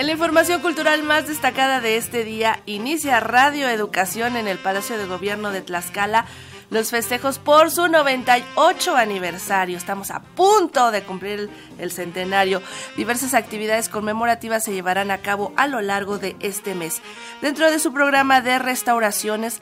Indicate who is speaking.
Speaker 1: En la información cultural más destacada de este día, inicia Radio Educación en el Palacio de Gobierno de Tlaxcala los festejos por su 98 aniversario. Estamos a punto de cumplir el, centenario. Diversas actividades conmemorativas se llevarán a cabo a lo largo de este mes. Dentro de su programa de restauraciones,